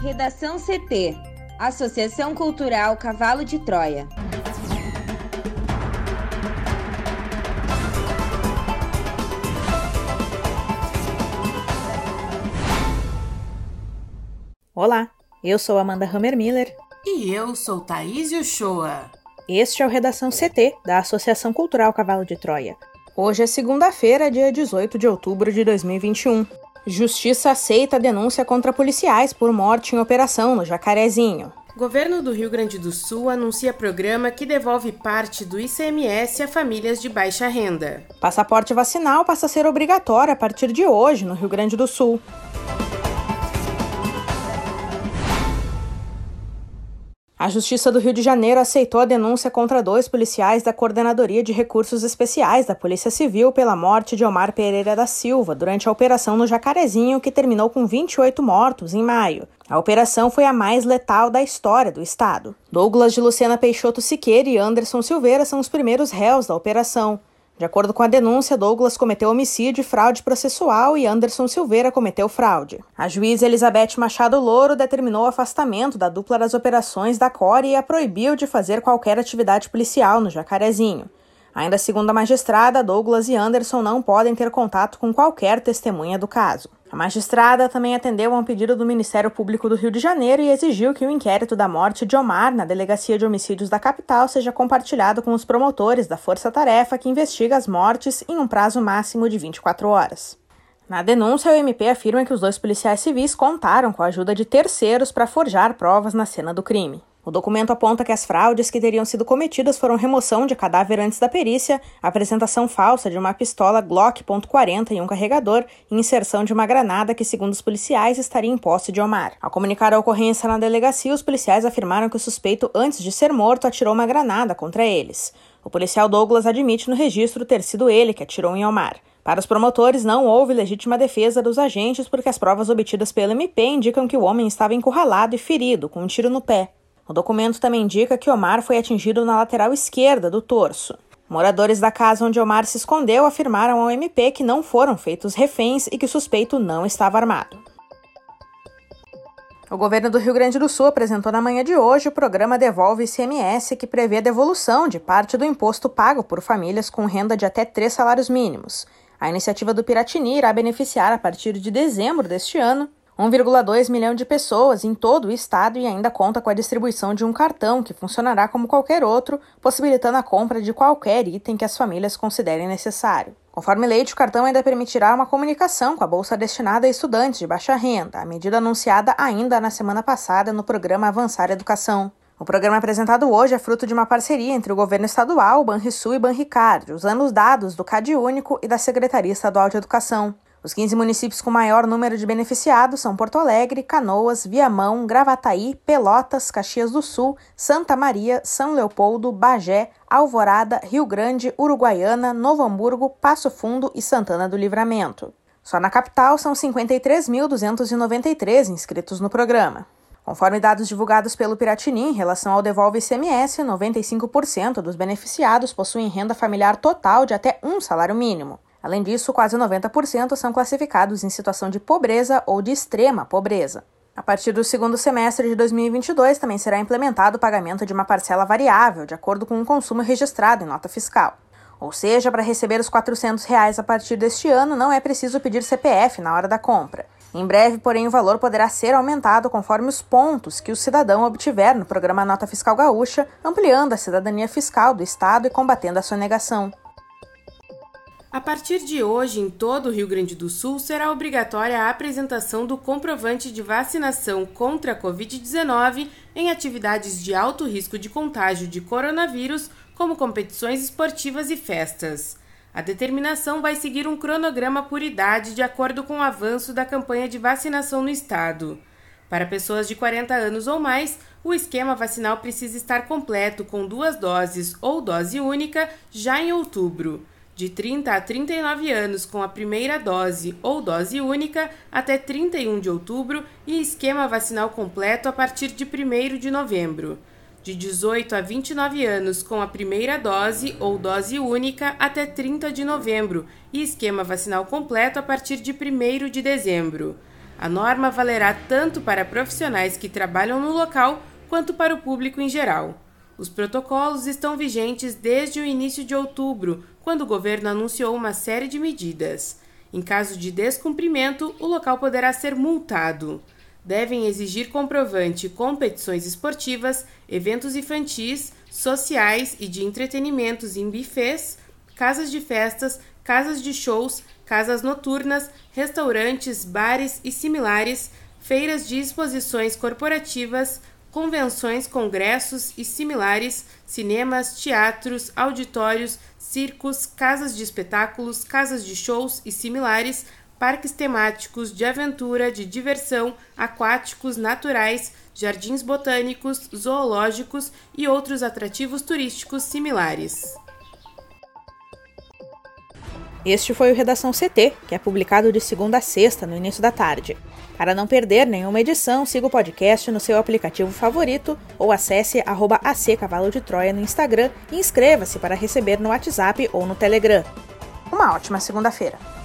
Redação CT Associação Cultural Cavalo de Troia. Olá, eu sou Amanda Hammermiller. E eu sou Thaís Uchoa. Este é o Redação CT, da Associação Cultural Cavalo de Troia. Hoje é segunda-feira, dia 18 de outubro de 2021. Justiça aceita a denúncia contra policiais por morte em operação no Jacarezinho. Governo do Rio Grande do Sul anuncia programa que devolve parte do ICMS a famílias de baixa renda. Passaporte vacinal passa a ser obrigatório a partir de hoje no Rio Grande do Sul. A Justiça do Rio de Janeiro aceitou a denúncia contra dois policiais da Coordenadoria de Recursos Especiais da Polícia Civil pela morte de Omar Pereira da Silva durante a operação no Jacarezinho, que terminou com 28 mortos em maio. A operação foi a mais letal da história do estado. Douglas de Luciana Peixoto Siqueira e Anderson Silveira são os primeiros réus da operação. De acordo com a denúncia, Douglas cometeu homicídio e fraude processual e Anderson Silveira cometeu fraude. A juíza Elizabeth Machado Louro determinou o afastamento da dupla das operações da Core e a proibiu de fazer qualquer atividade policial no Jacarezinho. Ainda segundo a magistrada, Douglas e Anderson não podem ter contato com qualquer testemunha do caso. A magistrada também atendeu a um pedido do Ministério Público do Rio de Janeiro e exigiu que o inquérito da morte de Omar na Delegacia de Homicídios da capital seja compartilhado com os promotores da Força Tarefa que investiga as mortes em um prazo máximo de 24 horas. Na denúncia, o MP afirma que os dois policiais civis contaram com a ajuda de terceiros para forjar provas na cena do crime. O documento aponta que as fraudes que teriam sido cometidas foram remoção de cadáver antes da perícia, apresentação falsa de uma pistola Glock .40 e um carregador e inserção de uma granada que, segundo os policiais, estaria em posse de Omar. Ao comunicar a ocorrência na delegacia, os policiais afirmaram que o suspeito, antes de ser morto, atirou uma granada contra eles. O policial Douglas admite no registro ter sido ele que atirou em Omar. Para os promotores, não houve legítima defesa dos agentes porque as provas obtidas pelo MP indicam que o homem estava encurralado e ferido, com um tiro no pé. O documento também indica que Omar foi atingido na lateral esquerda do torso. Moradores da casa onde Omar se escondeu afirmaram ao MP que não foram feitos reféns e que o suspeito não estava armado. O governo do Rio Grande do Sul apresentou na manhã de hoje o programa Devolve ICMS, que prevê a devolução de parte do imposto pago por famílias com renda de até três salários mínimos. A iniciativa do Piratini irá beneficiar, a partir de dezembro deste ano, 1,2 milhão de pessoas em todo o estado e ainda conta com a distribuição de um cartão que funcionará como qualquer outro, possibilitando a compra de qualquer item que as famílias considerem necessário. Conforme lei, o cartão ainda permitirá uma comunicação com a bolsa destinada a estudantes de baixa renda, a medida anunciada ainda na semana passada no programa Avançar Educação. O programa apresentado hoje é fruto de uma parceria entre o governo estadual, Banrisul e Banricard, usando os dados do CAD Único e da Secretaria Estadual de Educação. Os 15 municípios com maior número de beneficiados são Porto Alegre, Canoas, Viamão, Gravataí, Pelotas, Caxias do Sul, Santa Maria, São Leopoldo, Bagé, Alvorada, Rio Grande, Uruguaiana, Novo Hamburgo, Passo Fundo e Santana do Livramento. Só na capital são 53.293 inscritos no programa. Conforme dados divulgados pelo Piratini em relação ao Devolve ICMS, 95% dos beneficiados possuem renda familiar total de até um salário mínimo. Além disso, quase 90% são classificados em situação de pobreza ou de extrema pobreza. A partir do segundo semestre de 2022, também será implementado o pagamento de uma parcela variável, de acordo com o consumo registrado em nota fiscal. Ou seja, para receber os 400 reais a partir deste ano, não é preciso pedir CPF na hora da compra. Em breve, porém, o valor poderá ser aumentado conforme os pontos que o cidadão obtiver no programa Nota Fiscal Gaúcha, ampliando a cidadania fiscal do Estado e combatendo a sonegação. A partir de hoje, em todo o Rio Grande do Sul, será obrigatória a apresentação do comprovante de vacinação contra a Covid-19 em atividades de alto risco de contágio de coronavírus, como competições esportivas e festas. A determinação vai seguir um cronograma por idade de acordo com o avanço da campanha de vacinação no estado. Para pessoas de 40 anos ou mais, o esquema vacinal precisa estar completo com duas doses ou dose única já em outubro de 30 a 39 anos com a primeira dose ou dose única até 31 de outubro e esquema vacinal completo a partir de 1 de novembro. De 18 a 29 anos com a primeira dose ou dose única até 30 de novembro e esquema vacinal completo a partir de 1 de dezembro. A norma valerá tanto para profissionais que trabalham no local quanto para o público em geral. Os protocolos estão vigentes desde o início de outubro, quando o governo anunciou uma série de medidas. Em caso de descumprimento, o local poderá ser multado. Devem exigir comprovante competições esportivas, eventos infantis, sociais e de entretenimentos em bufês, casas de festas, casas de shows, casas noturnas, restaurantes, bares e similares, feiras de exposições corporativas, convenções, congressos e similares, cinemas, teatros, auditórios, circos, casas de espetáculos, casas de shows e similares, parques temáticos de aventura, de diversão, aquáticos, naturais, jardins botânicos, zoológicos e outros atrativos turísticos similares. Este foi o Redação CT, que é publicado de segunda a sexta, no início da tarde. Para não perder nenhuma edição, siga o podcast no seu aplicativo favorito ou acesse arroba Cavalo de Troia no Instagram e inscreva-se para receber no WhatsApp ou no Telegram. Uma ótima segunda-feira!